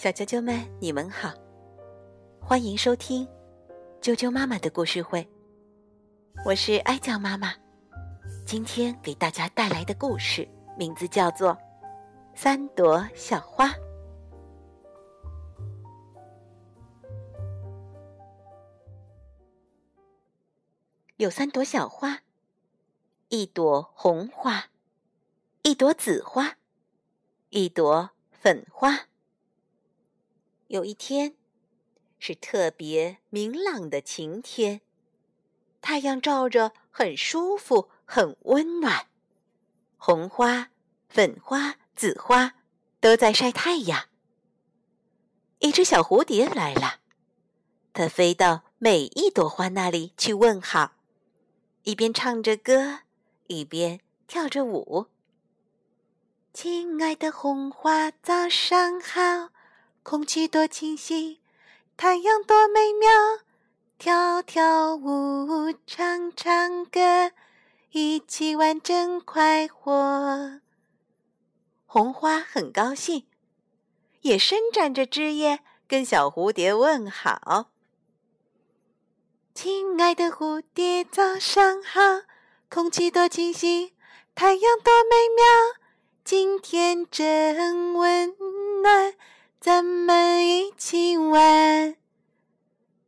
小啾啾们，你们好，欢迎收听啾啾妈妈的故事会。我是哀叫妈妈，今天给大家带来的故事名字叫做《三朵小花》。有三朵小花，一朵红花，一朵紫花，一朵粉花。有一天，是特别明朗的晴天，太阳照着，很舒服，很温暖。红花、粉花、紫花都在晒太阳。一只小蝴蝶来了，它飞到每一朵花那里去问好，一边唱着歌，一边跳着舞。亲爱的红花，早上好。空气多清新，太阳多美妙，跳跳舞，唱唱歌，一起玩真快活。红花很高兴，也伸展着枝叶，跟小蝴蝶问好：“亲爱的蝴蝶，早上好！空气多清新，太阳多美妙，今天真温暖。”咱们一起玩，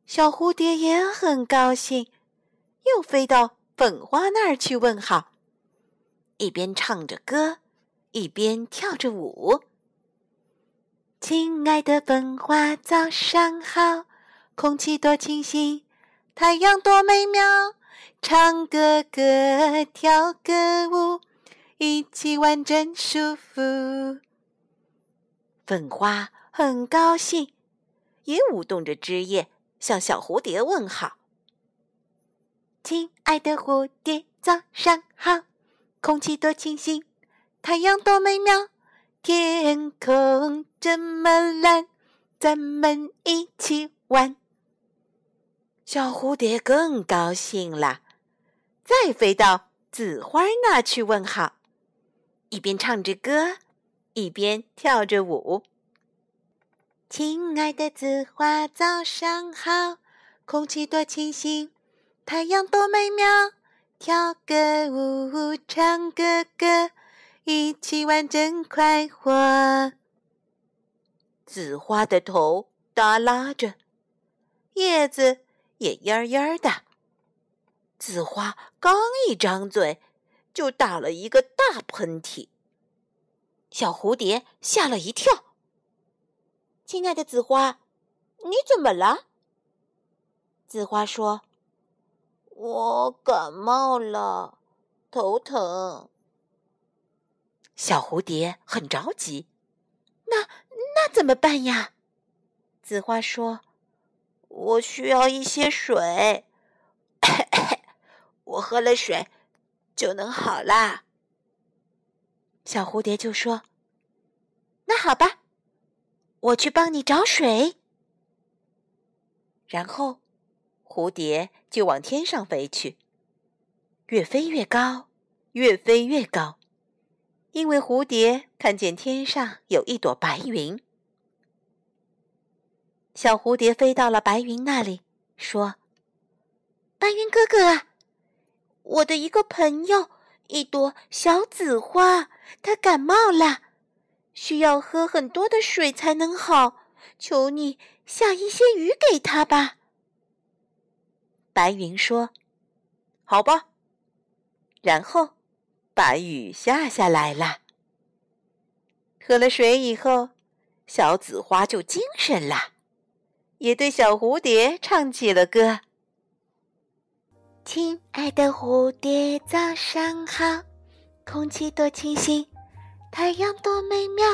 小蝴蝶也很高兴，又飞到粉花那儿去问好，一边唱着歌，一边跳着舞。亲爱的粉花，早上好！空气多清新，太阳多美妙，唱个歌，跳个舞，一起玩真舒服。粉花。很高兴，也舞动着枝叶向小蝴蝶问好：“亲爱的蝴蝶，早上好！空气多清新，太阳多美妙，天空这么蓝，咱们一起玩。”小蝴蝶更高兴了，再飞到紫花那去问好，一边唱着歌，一边跳着舞。亲爱的紫花，早上好！空气多清新，太阳多美妙，跳个舞，唱个歌，一起玩真快活。紫花的头耷拉着，叶子也蔫蔫的。紫花刚一张嘴，就打了一个大喷嚏。小蝴蝶吓了一跳。亲爱的紫花，你怎么了？紫花说：“我感冒了，头疼。”小蝴蝶很着急：“那那怎么办呀？”紫花说：“我需要一些水，我喝了水就能好啦。”小蝴蝶就说：“那好吧。”我去帮你找水，然后蝴蝶就往天上飞去，越飞越高，越飞越高，因为蝴蝶看见天上有一朵白云。小蝴蝶飞到了白云那里，说：“白云哥哥，我的一个朋友，一朵小紫花，它感冒了。”需要喝很多的水才能好，求你下一些雨给他吧。白云说：“好吧。”然后把雨下下来了。喝了水以后，小紫花就精神了，也对小蝴蝶唱起了歌：“亲爱的蝴蝶，早上好，空气多清新。”太阳多美妙，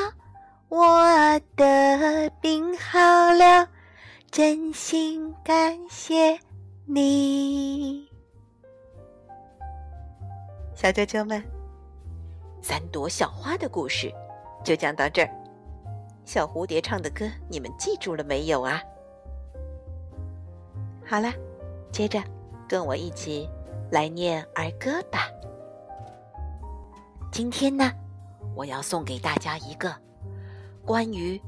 我的病好了，真心感谢你。小啾啾们，三朵小花的故事就讲到这儿。小蝴蝶唱的歌，你们记住了没有啊？好了，接着跟我一起来念儿歌吧。今天呢？我要送给大家一个关于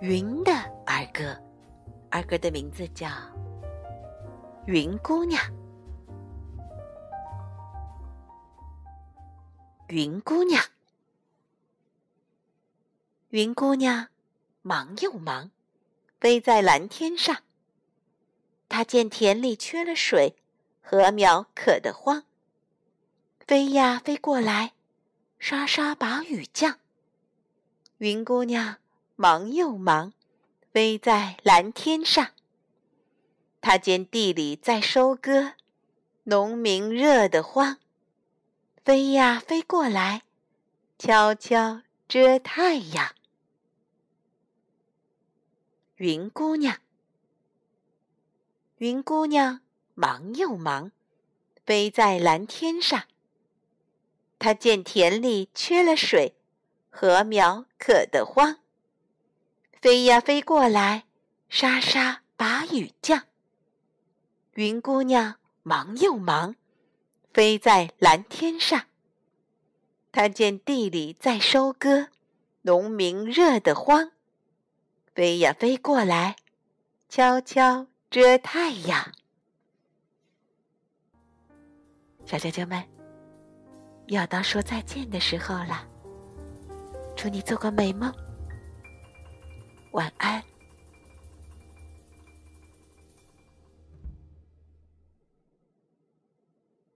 云的儿歌，儿歌的名字叫《云姑娘》。云姑娘，云姑娘，忙又忙，飞在蓝天上。她见田里缺了水，禾苗渴得慌，飞呀飞过来，沙沙把雨降。云姑娘忙又忙，飞在蓝天上。她见地里在收割，农民热得慌。飞呀飞过来，悄悄遮太阳。云姑娘，云姑娘忙又忙，飞在蓝天上。他见田里缺了水，禾苗渴得慌。飞呀飞过来，沙沙把雨降。云姑娘忙又忙。飞在蓝天上，他见地里在收割，农民热得慌，飞呀飞过来，悄悄遮太阳。小啾啾们，要到说再见的时候了，祝你做个美梦，晚安。